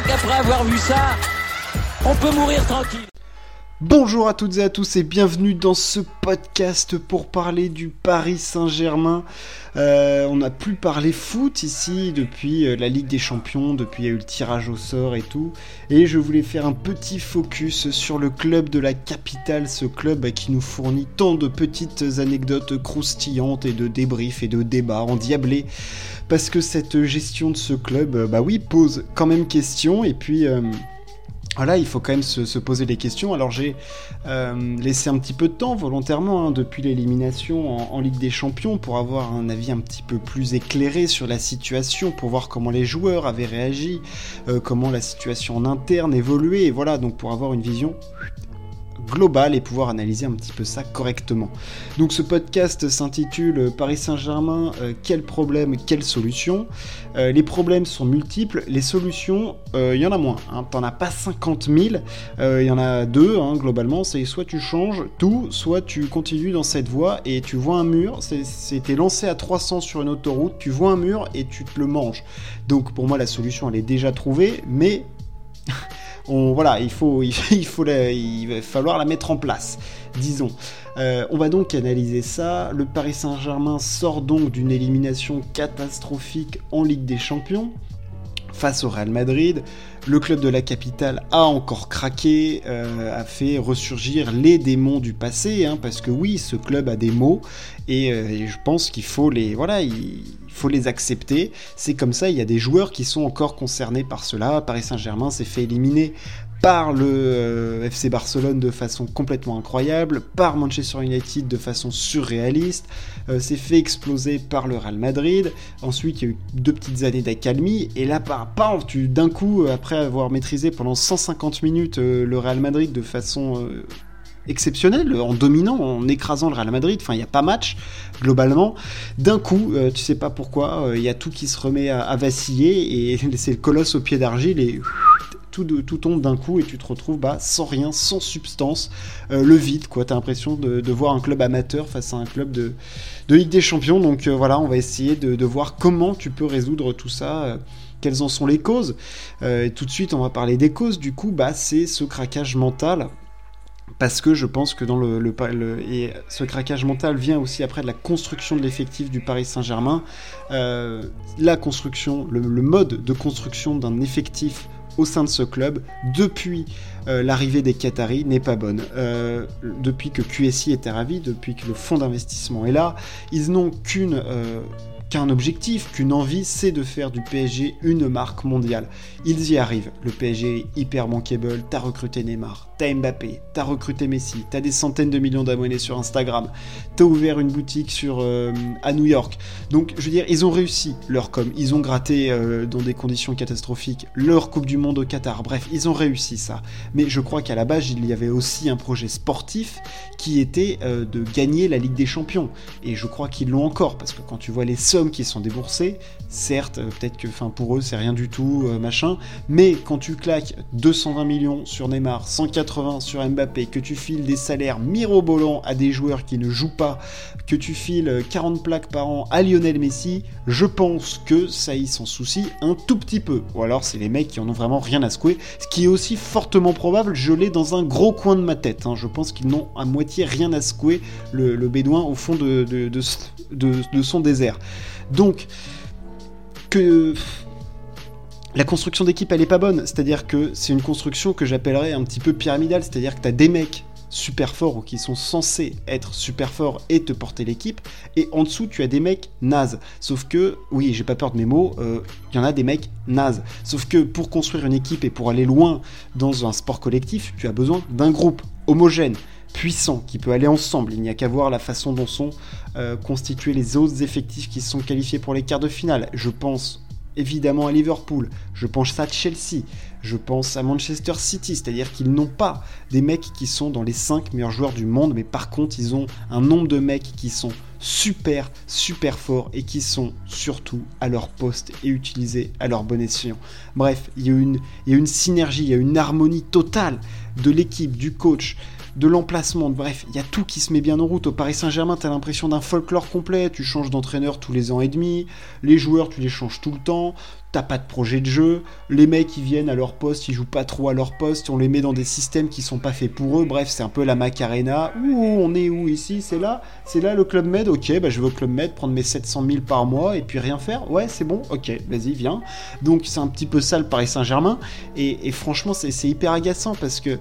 crois qu'après avoir vu ça, on peut mourir tranquille. Bonjour à toutes et à tous et bienvenue dans ce podcast pour parler du Paris Saint-Germain. Euh, on n'a plus parlé foot ici depuis euh, la Ligue des Champions, depuis il y a eu le tirage au sort et tout. Et je voulais faire un petit focus sur le club de la capitale, ce club qui nous fournit tant de petites anecdotes croustillantes et de débriefs et de débats endiablés. Parce que cette gestion de ce club, euh, bah oui, pose quand même question et puis... Voilà, il faut quand même se, poser des questions. Alors j'ai euh, laissé un petit peu de temps volontairement hein, depuis l'élimination en, Ligue des Champions pour avoir un avis un petit peu plus éclairé sur la situation, pour voir comment les joueurs avaient réagi, euh, comment la situation en interne évoluait, et voilà, donc pour avoir une vision global et pouvoir analyser un petit peu ça correctement. Donc ce podcast s'intitule Paris Saint-Germain, euh, quel problème, quelle solution? Euh, Les problèmes sont multiples, les solutions, euh, il y en a moins. Hein. T'en as pas 50 000, il y en a deux hein, globalement, c'est soit tu changes tout, soit tu continues dans cette voie et tu vois un mur, c'était lancé à 300 sur une autoroute, tu vois un mur et tu te le manges. Donc pour moi la solution elle est déjà trouvée, mais voilà, il faut, il, faut il va falloir la mettre en place, disons. Euh, on va donc analyser ça. Le Paris Saint-Germain sort donc d'une élimination catastrophique en Ligue des Champions face au Real Madrid. Le club de la capitale a encore craqué, euh, a fait ressurgir les démons du passé, hein, parce que oui, ce club a des maux, et, euh, je pense qu'il faut les, voilà, il, faut les accepter. C'est comme ça, il y a des joueurs qui sont encore concernés par cela. Paris Saint-Germain s'est fait éliminer par le euh, FC Barcelone de façon complètement incroyable, par Manchester United de façon surréaliste, euh, s'est fait exploser par le Real Madrid, ensuite il y a eu deux petites années d'accalmie, et là, pam, tu d'un coup, après avoir maîtrisé pendant 150 minutes euh, le Real Madrid de façon exceptionnelle, en dominant, en écrasant le Real Madrid, enfin il n'y a pas match globalement, d'un coup, tu sais pas pourquoi, il y a tout qui se remet à, à vaciller, et c'est le colosse au pied d'argile, et tout, tombe d'un coup et tu te retrouves bah, sans rien, sans substance, euh, le vide, quoi. T'as l'impression de, voir un club amateur face à un club de, de Ligue des Champions. Donc euh, voilà, on va essayer de, voir comment tu peux résoudre tout ça. Euh, quelles en sont les causes et Tout de suite, on va parler des causes. Du coup, bah, c'est ce craquage mental parce que je pense que dans le, le, et ce craquage mental vient aussi après de la construction de l'effectif du Paris Saint-Germain. la construction, le, mode de construction d'un effectif au sein de ce club depuis euh, l'arrivée des Qataris n'est pas bonne. Euh, depuis que QSI était ravi, depuis que le fonds d'investissement est là, ils n'ont qu'une euh, qu'un objectif, qu'une envie, c'est de faire du PSG une marque mondiale. Ils y arrivent. Le PSG est hyper bankable, t'as recruté Neymar, t'as Mbappé, t'as recruté Messi, t'as des centaines de millions d'abonnés sur Instagram, t'as ouvert une boutique sur, euh, à New York. Donc, je veux dire, ils ont réussi leur com. Ils ont gratté euh, dans des conditions catastrophiques leur Coupe du Monde au Qatar. Bref, ils ont réussi ça. Mais je crois qu'à la base, il y avait aussi un projet sportif qui était euh, de gagner la Ligue des Champions. Et je crois qu'ils l'ont encore, parce que quand tu vois les seuls qui sont déboursés, certes, euh, peut-être que pour eux c'est rien du tout, euh, machin, mais quand tu claques 220 millions sur Neymar, 180 sur Mbappé, que tu files des salaires mirobolants à des joueurs qui ne jouent pas, que tu files 40 plaques par an à Lionel Messi, je pense que ça y s'en soucie un tout petit peu. Ou alors c'est les mecs qui en ont vraiment rien à secouer, ce qui est aussi fortement probable, je l'ai dans un gros coin de ma tête. Hein. Je pense qu'ils n'ont à moitié rien à secouer, le, bédouin, au fond de son désert. Donc, que la construction d'équipe, elle est pas bonne. C'est-à-dire que c'est une construction que j'appellerais un petit peu pyramidale. C'est-à-dire que tu as des mecs super forts ou qui sont censés être super forts et te porter l'équipe, et en dessous tu as des mecs nazes. Sauf que, oui, j'ai pas peur de mes mots, il euh, y en a des mecs nazes. Sauf que pour construire une équipe et pour aller loin dans un sport collectif, tu as besoin d'un groupe homogène puissant, qui peut aller ensemble. Il n'y a qu'à voir la façon dont sont euh, constitués les autres effectifs qui sont qualifiés pour les quarts de finale. Je pense évidemment à Liverpool, je pense à Chelsea, je pense à Manchester City, c'est-à-dire qu'ils n'ont pas des mecs qui sont dans les 5 meilleurs joueurs du monde, mais par contre ils ont un nombre de mecs qui sont super, super forts et qui sont surtout à leur poste et utilisés à leur bon escient. Bref, il y, a une, il y a une synergie, il y a une harmonie totale de l'équipe, du coach, de l'emplacement, bref, il y a tout qui se met bien en route. Au Paris Saint-Germain, tu as l'impression d'un folklore complet, tu changes d'entraîneur tous les ans et demi, les joueurs, tu les changes tout le temps, t'as pas de projet de jeu, les mecs ils viennent à leur poste, ils jouent pas trop à leur poste, on les met dans des systèmes qui sont pas faits pour eux, bref c'est un peu la Macarena, ouh on est où ici, c'est là, c'est là le Club Med, ok bah je au Club Med prendre mes 700 000 par mois et puis rien faire, ouais c'est bon, ok vas-y viens, donc c'est un petit peu ça le Paris Saint-Germain, et, et franchement c'est hyper agaçant parce que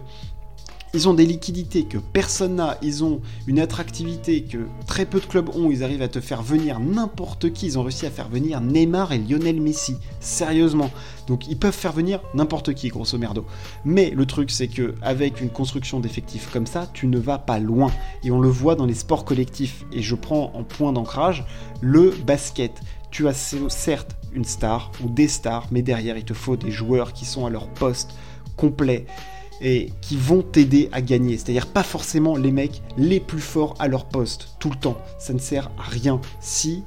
ils ont des liquidités que personne n'a, ils ont une attractivité que très peu de clubs ont, ils arrivent à te faire venir n'importe qui, ils ont réussi à faire venir Neymar et Lionel Messi, sérieusement. Donc ils peuvent faire venir n'importe qui, grosso merdo. Mais le truc c'est que avec une construction d'effectifs comme ça, tu ne vas pas loin. Et on le voit dans les sports collectifs. Et je prends en point d'ancrage le basket. Tu as certes une star ou des stars, mais derrière il te faut des joueurs qui sont à leur poste complet et qui vont t'aider à gagner. C'est-à-dire pas forcément les mecs les plus forts à leur poste tout le temps. Ça ne sert à rien si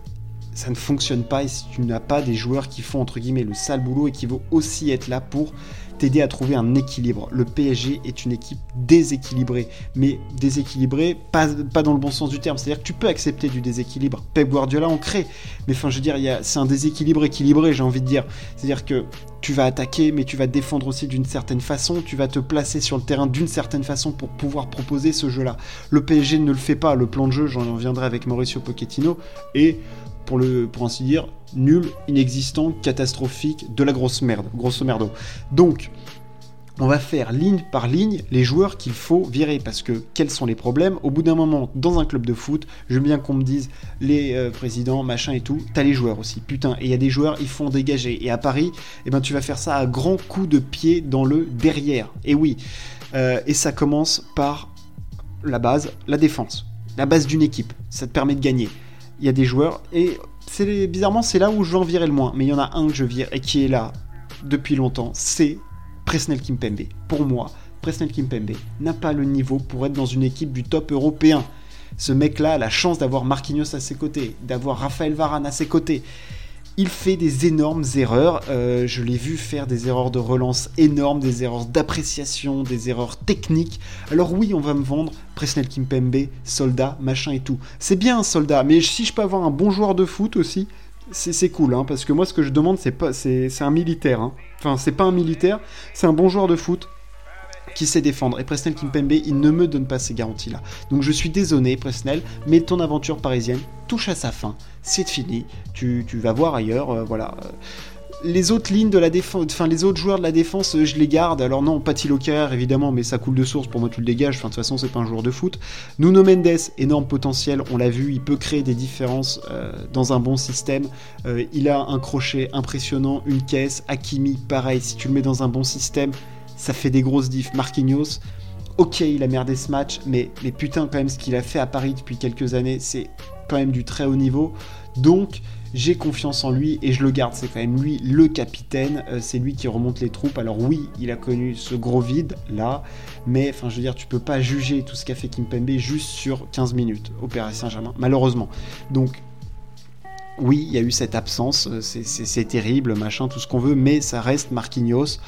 ça ne fonctionne pas et si tu n'as pas des joueurs qui font entre guillemets le sale boulot et qui vont aussi être là pour t'aider à trouver un équilibre. Le PSG est une équipe déséquilibrée, mais déséquilibrée pas, dans le bon sens du terme. C'est-à-dire que tu peux accepter du déséquilibre. Pep Guardiola en crée, mais enfin je veux dire, c'est un déséquilibre équilibré, j'ai envie de dire. C'est-à-dire que tu vas attaquer, mais tu vas défendre aussi d'une certaine façon, tu vas te placer sur le terrain d'une certaine façon pour pouvoir proposer ce jeu-là. Le PSG ne le fait pas, le plan de jeu, j'en reviendrai avec Mauricio Pochettino, et pour, le, pour ainsi dire, nul, inexistant, catastrophique, de la grosse merde, grosso merdo. Donc, on va faire ligne par ligne les joueurs qu'il faut virer parce que quels sont les problèmes? Au bout d'un moment, dans un club de foot, je veux bien qu'on me dise les euh, présidents, machin et tout, t'as les joueurs aussi, putain. Et il y a des joueurs, ils font dégager. Et à Paris, eh ben, tu vas faire ça à grands coups de pied dans le derrière. Et oui, euh, et ça commence par la base, la défense, la base d'une équipe. Ça te permet de gagner. Il y a des joueurs et c'est bizarrement c'est là où je vais en virer le moins. Mais il y en a un que je vire et qui est là depuis longtemps, c'est Presnel Kimpembe. Pour moi, Presnel Kimpembe n'a pas le niveau pour être dans une équipe du top européen. Ce mec-là a la chance d'avoir Marquinhos à ses côtés, d'avoir Raphaël Varane à ses côtés il fait des énormes erreurs. Euh, je l'ai vu faire des erreurs de relance énormes, des erreurs d'appréciation, des erreurs techniques. Alors oui, on va me vendre Presnel Kimpembe, soldat, machin et tout. C'est bien un soldat, mais si je peux avoir un bon joueur de foot aussi, c'est cool, hein, parce que moi ce que je demande, c'est pas, un militaire. Hein. Enfin, c'est pas un militaire, c'est un bon joueur de foot qui sait défendre. Et Presnel Kimpembe, il ne me donne pas ces garanties-là. Donc je suis désolé, Presnel, mais ton aventure parisienne touche à sa fin. C'est fini. Tu, vas voir ailleurs. Euh, voilà. Les autres lignes de la défense, enfin les autres joueurs de la défense, euh, je les garde. Alors non, Patti Locker évidemment, mais ça coule de source. Pour moi, tu le dégages. Enfin, de toute façon, c'est pas un joueur de foot. Nuno Mendes, énorme potentiel. On l'a vu, il peut créer des différences euh, dans un bon système. il a un crochet impressionnant, une caisse. Hakimi, pareil. Si tu le mets dans un bon système, ça fait des grosses diffs. Marquinhos, ok, il a merdé ce match, mais, mais putain, quand même, ce qu'il a fait à Paris depuis quelques années, c'est quand même du très haut niveau. Donc, j'ai confiance en lui et je le garde. C'est quand même lui le capitaine, euh, c'est lui qui remonte les troupes. Alors oui, il a connu ce gros vide là, mais enfin je veux dire, tu peux pas juger tout ce qu'a fait Kimpembe juste sur 15 minutes au Paris Saint-Germain, malheureusement. Donc oui, il y a eu cette absence, euh, c'est terrible, machin, tout ce qu'on veut, mais ça reste Marquinhos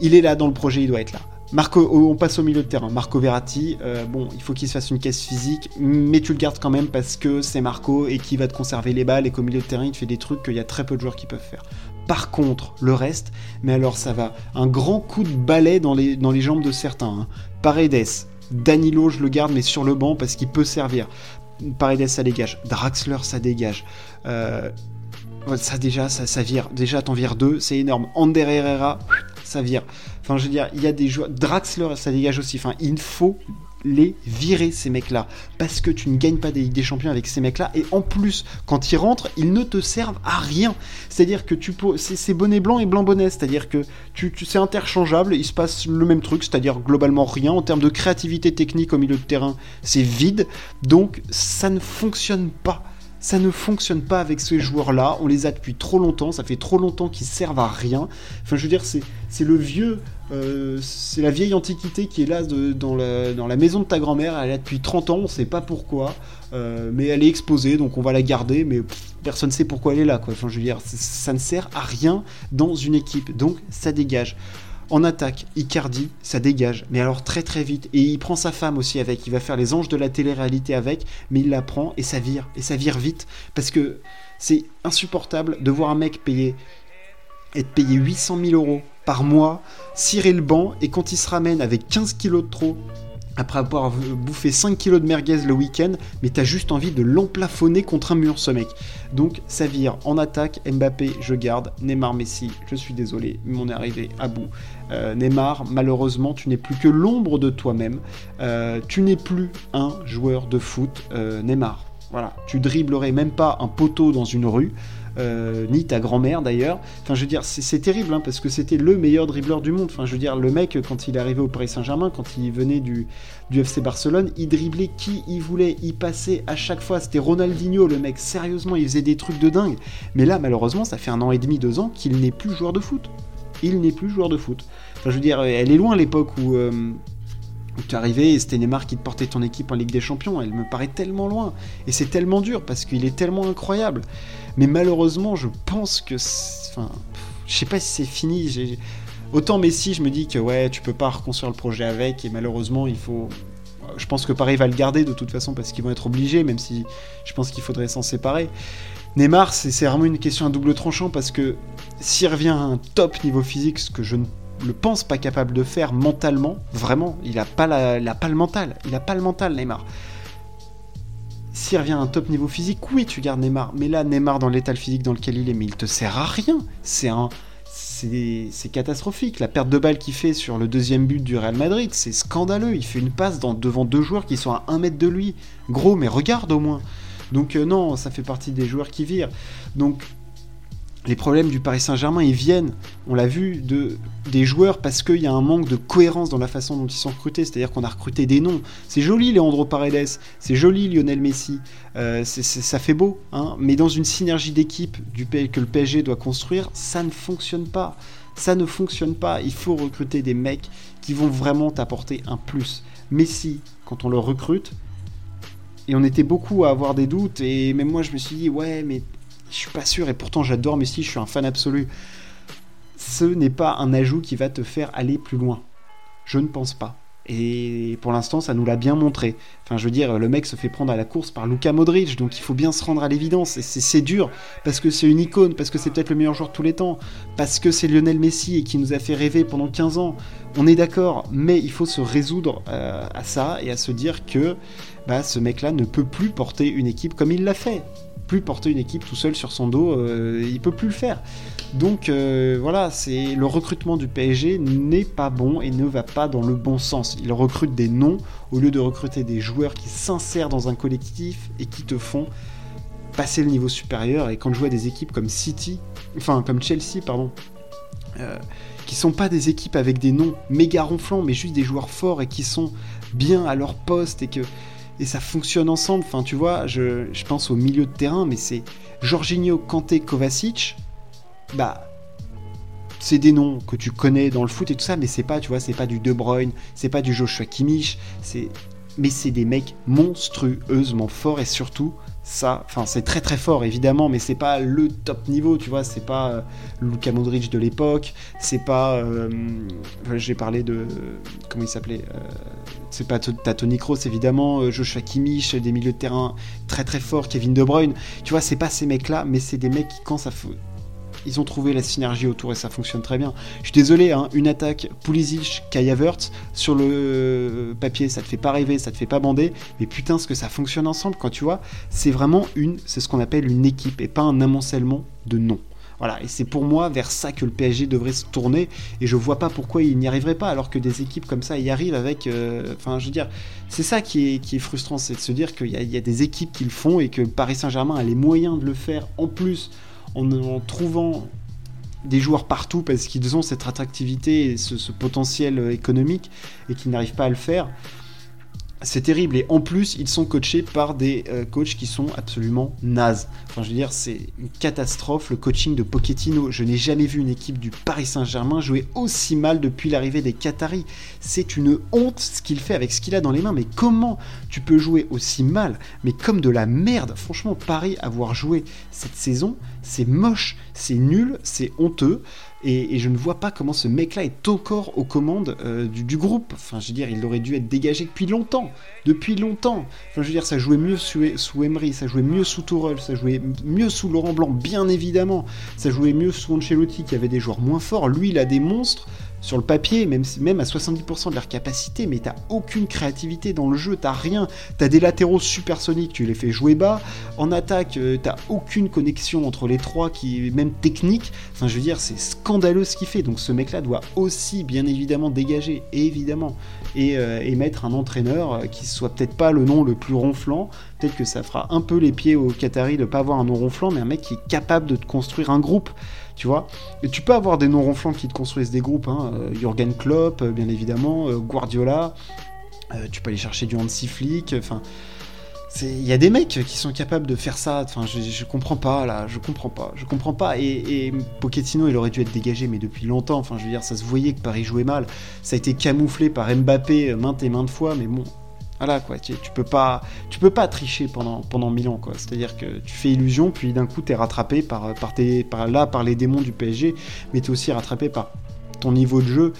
il est là dans le projet, il doit être là. Marco, on passe au milieu de terrain. Marco Verratti, euh, bon, il faut qu'il se fasse une caisse physique, mais tu le gardes quand même parce que c'est Marco et qui va te conserver les balles et qu'au milieu de terrain, il te fait des trucs qu'il y a très peu de joueurs qui peuvent faire. Par contre, le reste, mais alors ça va. Un grand coup de balai dans les, dans les jambes de certains. Hein. Paredes, Danilo, je le garde, mais sur le banc parce qu'il peut servir. Paredes, ça dégage. Draxler, ça dégage. Euh, ça déjà, ça, ça vire. Déjà, t'en vires deux, c'est énorme. Ander Herrera, ça vire. Enfin, je veux dire, il y a des joueurs. Draxler, ça dégage aussi. Enfin, il faut les virer, ces mecs-là. Parce que tu ne gagnes pas des Ligues des Champions avec ces mecs-là. Et en plus, quand ils rentrent, ils ne te servent à rien. C'est-à-dire que tu peux. C'est bonnet blanc et blanc bonnet. C'est-à-dire que tu, tu c'est interchangeable. Il se passe le même truc. C'est-à-dire globalement rien. En termes de créativité technique au milieu de terrain, c'est vide. Donc, ça ne fonctionne pas ça ne fonctionne pas avec ces joueurs-là. On les a depuis trop longtemps. Ça fait trop longtemps qu'ils servent à rien. Enfin, je veux dire, c'est, le vieux. Euh, c'est la vieille antiquité qui est là dans, la, dans, la, maison de ta grand-mère. Elle est là depuis 30 ans. On ne sait pas pourquoi. Euh, mais elle est exposée. Donc on va la garder. Mais personne ne sait pourquoi elle est là. Enfin, je veux dire, ça ne sert à rien dans une équipe. Donc ça dégage. En attaque, Icardi, ça dégage, mais alors très très vite. Et il prend sa femme aussi avec, il va faire les anges de la télé-réalité avec, mais il la prend et ça vire, et ça vire vite, parce que c'est insupportable de voir un mec payer, être payé 800 000 euros par mois, cirer le banc, et quand il se ramène avec 15 kilos de trop, après avoir bouffé 5 kilos de merguez le week-end, mais t'as juste envie de l'emplafonner contre un mur, ce mec. Donc ça vire en attaque, Mbappé, je garde, Neymar, Messi, je suis désolé, mais on est arrivé à bout. Euh, Neymar, malheureusement, tu n'es plus que l'ombre de toi-même. Euh, tu n'es plus un joueur de foot, euh, Neymar. Voilà, tu dribblerais même pas un poteau dans une rue. Ni ta grand-mère d'ailleurs. Enfin, je veux dire, c'est terrible hein, parce que c'était le meilleur dribbleur du monde. Enfin, je veux dire, le mec, quand il est arrivé au Paris Saint-Germain, quand il venait du, du FC Barcelone, il driblait qui il voulait, il passait à chaque fois. C'était Ronaldinho, le mec, sérieusement, il faisait des trucs de dingue. Mais là, malheureusement, ça fait un an et demi, deux ans qu'il n'est plus joueur de foot. Il n'est plus joueur de foot. Enfin, je veux dire, elle est loin l'époque où. Euh, où tu arrivais et c'était Neymar qui te portait ton équipe en Ligue des Champions. Elle me paraît tellement loin. Et c'est tellement dur parce qu'il est tellement incroyable. Mais malheureusement, je pense que. Enfin, je sais pas si c'est fini. Autant Messi, je me dis que ouais, tu peux pas reconstruire le projet avec, et malheureusement, il faut. Je pense que Paris va le garder de toute façon parce qu'ils vont être obligés, même si je pense qu'il faudrait s'en séparer. Neymar, c'est vraiment une question à double tranchant parce que s'il revient à un top niveau physique, ce que je ne le pense pas capable de faire mentalement, vraiment, il a pas, la, pas le mental, il a pas le mental Neymar. S'il revient à un top niveau physique, oui, tu gardes Neymar. Mais là, Neymar, dans l'état physique dans lequel il est, mais il te sert à rien. C'est un. C'est catastrophique. La perte de balle qu'il fait sur le deuxième but du Real Madrid, c'est scandaleux. Il fait une passe dans, devant deux joueurs qui sont à un mètre de lui. Gros, mais regarde au moins. Donc, euh, non, ça fait partie des joueurs qui virent. Donc, les problèmes du Paris Saint-Germain, ils viennent, on l'a vu, de, des joueurs parce qu'il y a un manque de cohérence dans la façon dont ils sont recrutés. C'est-à-dire qu'on a recruté des noms. C'est joli, Leandro Paredes, c'est joli, Lionel Messi. Euh, ça fait beau, hein mais dans une synergie d'équipe que le PSG doit construire, ça ne fonctionne pas. Ça ne fonctionne pas. Il faut recruter des mecs qui vont vraiment t'apporter un plus. Messi, quand on le recrute, et on était beaucoup à avoir des doutes, et même moi je me suis dit, ouais, mais je suis pas sûr, et pourtant j'adore Messi, je suis un fan absolu. Ce n'est pas un ajout qui va te faire aller plus loin. Je ne pense pas. Et pour l'instant, ça nous l'a bien montré. Enfin, je veux dire, le mec se fait prendre à la course par Luka Modric, donc il faut bien se rendre à l'évidence. Et c'est dur, parce que c'est une icône, parce que c'est peut-être le meilleur joueur de tous les temps, parce que c'est Lionel Messi et qui nous a fait rêver pendant 15 ans. On est d'accord, mais il faut se résoudre euh, à ça et à se dire que bah, ce mec-là ne peut plus porter une équipe comme il l'a fait plus porter une équipe tout seul sur son dos, euh, il peut plus le faire. Donc euh, voilà, c'est le recrutement du PSG n'est pas bon et ne va pas dans le bon sens. Il recrute des noms au lieu de recruter des joueurs qui s'insèrent dans un collectif et qui te font passer le niveau supérieur. Et quand je vois des équipes comme City, enfin comme Chelsea, pardon, euh, qui sont pas des équipes avec des noms méga ronflants, mais juste des joueurs forts et qui sont bien à leur poste et que et ça fonctionne ensemble. Enfin, tu vois, je, pense au milieu de terrain, mais c'est Jorginho, Kanté, Kovacic. Bah, c'est des noms que tu connais dans le foot et tout ça, mais c'est pas, tu vois, c'est pas du De Bruyne, c'est pas du Joshua Kimmich, c'est, mais c'est des mecs monstrueusement forts et surtout ça, c'est très très fort évidemment, mais c'est pas le top niveau, tu vois, c'est pas euh, Luka Modric de l'époque, c'est pas, euh, j'ai parlé de, comment il s'appelait, euh, c'est pas Tony Kroos évidemment, Joshua Kimmich, des milieux de terrain très très forts, Kevin De Bruyne, tu vois, c'est pas ces mecs là, mais c'est des mecs qui quand ça, ils ont trouvé la synergie autour et ça fonctionne très bien. Je suis désolé, hein, une attaque Pulisic, Kai sur le papier, ça te fait pas rêver, ça te fait pas bander, mais putain, ce que ça fonctionne ensemble quand tu vois, c'est vraiment une, c'est ce qu'on appelle une équipe et pas un amoncellement de noms. Voilà, et c'est pour moi vers ça que le PSG devrait se tourner, et je vois pas pourquoi il n'y arriverait pas, alors que des équipes comme ça y arrivent avec. Euh, enfin, je veux dire, c'est ça qui est, frustrant, c'est de se dire qu'il y, a des équipes qui le font et que Paris Saint-Germain a les moyens de le faire en plus en, trouvant des joueurs partout parce qu'ils ont cette attractivité et ce, potentiel économique et qu'ils n'arrivent pas à le faire c'est terrible. Et en plus, ils sont coachés par des euh, coachs qui sont absolument nazes. Enfin, je veux dire, c'est une catastrophe le coaching de Pochettino. Je n'ai jamais vu une équipe du Paris Saint-Germain jouer aussi mal depuis l'arrivée des Qataris. C'est une honte ce qu'il fait avec ce qu'il a dans les mains. Mais comment tu peux jouer aussi mal Mais comme de la merde? Franchement, Paris avoir joué cette saison, c'est moche, c'est nul, c'est honteux. Et, je ne vois pas comment ce mec-là est encore aux commandes euh, du, groupe. Enfin, je veux dire, il aurait dû être dégagé depuis longtemps. Depuis longtemps. Enfin, je veux dire, ça jouait mieux sous, sous Emery, ça jouait mieux sous Tourelle, ça jouait mieux sous Laurent Blanc, bien évidemment. Ça jouait mieux sous Ancelotti, qui avait des joueurs moins forts. Lui, il a des monstres sur le papier, même, à 70% de leur capacité, mais t'as aucune créativité dans le jeu, t'as rien. T'as des latéraux supersoniques, tu les fais jouer bas. En attaque, euh, t'as aucune connexion entre les trois, qui même technique. Enfin, je veux dire, c'est scandaleux ce qu'il fait. Donc ce mec-là doit aussi, bien évidemment, dégager, évidemment, et, euh, et mettre un entraîneur euh, qui soit peut-être pas le nom le plus ronflant. Peut-être que ça fera un peu les pieds aux Qataris de pas avoir un nom ronflant, mais un mec qui est capable de te construire un groupe tu vois. Et tu peux avoir des noms ronflants qui te construisent des groupes, hein. Euh, Jürgen Klopp, euh, bien évidemment, euh, Guardiola, tu peux aller chercher du Hansi Flick, enfin... Il y a des mecs qui sont capables de faire ça. Enfin, je, comprends pas là, je comprends pas, je comprends pas. Et, et, Pochettino, il aurait dû être dégagé, mais depuis longtemps. Enfin, je veux dire, ça se voyait que Paris jouait mal. Ça a été camouflé par Mbappé maintes et maintes fois, mais bon, voilà quoi, tu, peux pas, tu peux pas tricher pendant pendant mille ans quoi. C'est-à-dire que tu fais illusion, puis d'un coup tu es rattrapé par tes là par les démons du PSG, mais tu es aussi rattrapé par ton niveau de jeu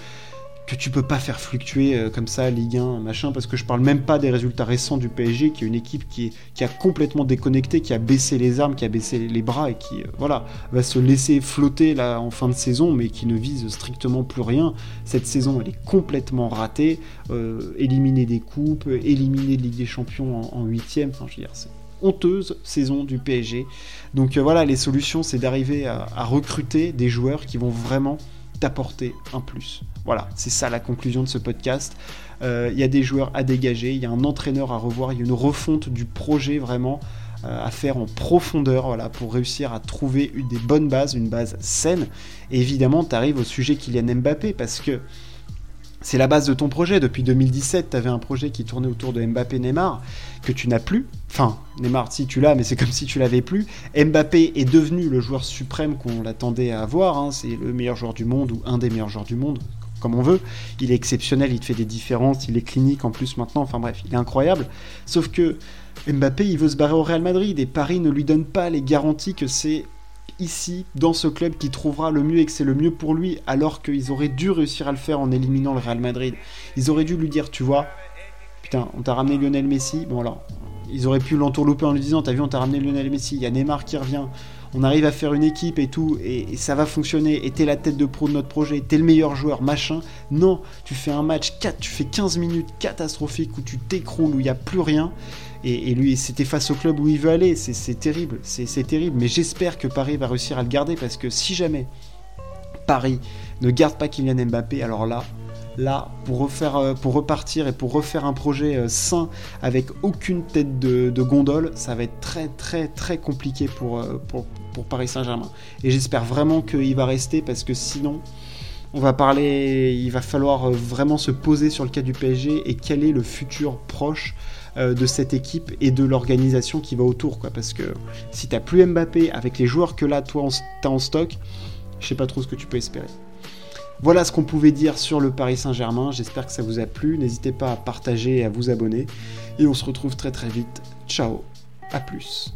que tu peux pas faire fluctuer euh, comme ça Ligue 1, machin, parce que je parle même pas des résultats récents du PSG, qui est une équipe qui, a complètement déconnecté, qui a baissé les armes, qui a baissé les bras et qui, euh, voilà, va se laisser flotter en fin de saison, mais qui ne vise strictement plus rien. Cette saison, elle est complètement ratée, euh, éliminée des coupes, éliminée de Ligue des Champions en huitième, enfin, je veux c'est honteuse saison du PSG. Donc voilà, les solutions, c'est d'arriver à recruter des joueurs qui vont vraiment t'apporter un plus. Voilà, c'est ça la conclusion de ce podcast. Euh, il y a des joueurs à dégager, il y a un entraîneur à revoir, il y a une refonte du projet vraiment euh, à faire en profondeur voilà, pour réussir à trouver des bonnes bases, une base saine. Évidemment, tu arrives au sujet Kylian Mbappé parce que c'est la base de ton projet. Depuis 2017, tu avais un projet qui tournait autour de Mbappé-Neymar, que tu n'as plus. Enfin, Neymar, si tu l'as, mais c'est comme si tu l'avais plus. Mbappé est devenu le joueur suprême qu'on l'attendait à avoir. Hein. C'est le meilleur joueur du monde ou un des meilleurs joueurs du monde, comme on veut. Il est exceptionnel, il te fait des différences, il est clinique en plus maintenant. Enfin bref, il est incroyable. Sauf que Mbappé, il veut se barrer au Real Madrid et Paris ne lui donne pas les garanties que c'est ici, dans ce club, qui trouvera le mieux et que c'est le mieux pour lui, alors qu'ils auraient dû réussir à le faire en éliminant le Real Madrid. Ils auraient dû lui dire, tu vois, putain, on t'a ramené Lionel Messi, bon alors, ils auraient pu l'entourlouper en lui disant, t'as vu, on t'a ramené Lionel Messi, il y a Neymar qui revient, on arrive à faire une équipe et tout, et, ça va fonctionner, et t'es la tête de pro de notre projet, t'es le meilleur joueur, machin. Non, tu fais un match, 4, tu fais 15 minutes catastrophiques où tu t'écroules, où il n'y a plus rien, et, lui, c'était face au club où il veut aller. C'est terrible, c'est terrible. Mais j'espère que Paris va réussir à le garder parce que si jamais Paris ne garde pas Kylian Mbappé, alors là, là, pour, refaire, euh, pour repartir et pour refaire un projet euh, sain avec aucune tête de, gondole, ça va être très très très compliqué pour, euh, pour, Paris Saint-Germain. Et j'espère vraiment qu'il va rester parce que sinon, on va parler, il va falloir vraiment se poser sur le cas du PSG et quel est le futur proche euh, de cette équipe et de l'organisation qui va autour. Quoi, parce que si t'as plus Mbappé avec les joueurs que là, toi, t'as en stock, je sais pas trop ce que tu peux espérer. Voilà ce qu'on pouvait dire sur le Paris Saint-Germain. J'espère que ça vous a plu. N'hésitez pas à partager et à vous abonner. Et on se retrouve très très vite. Ciao, à plus.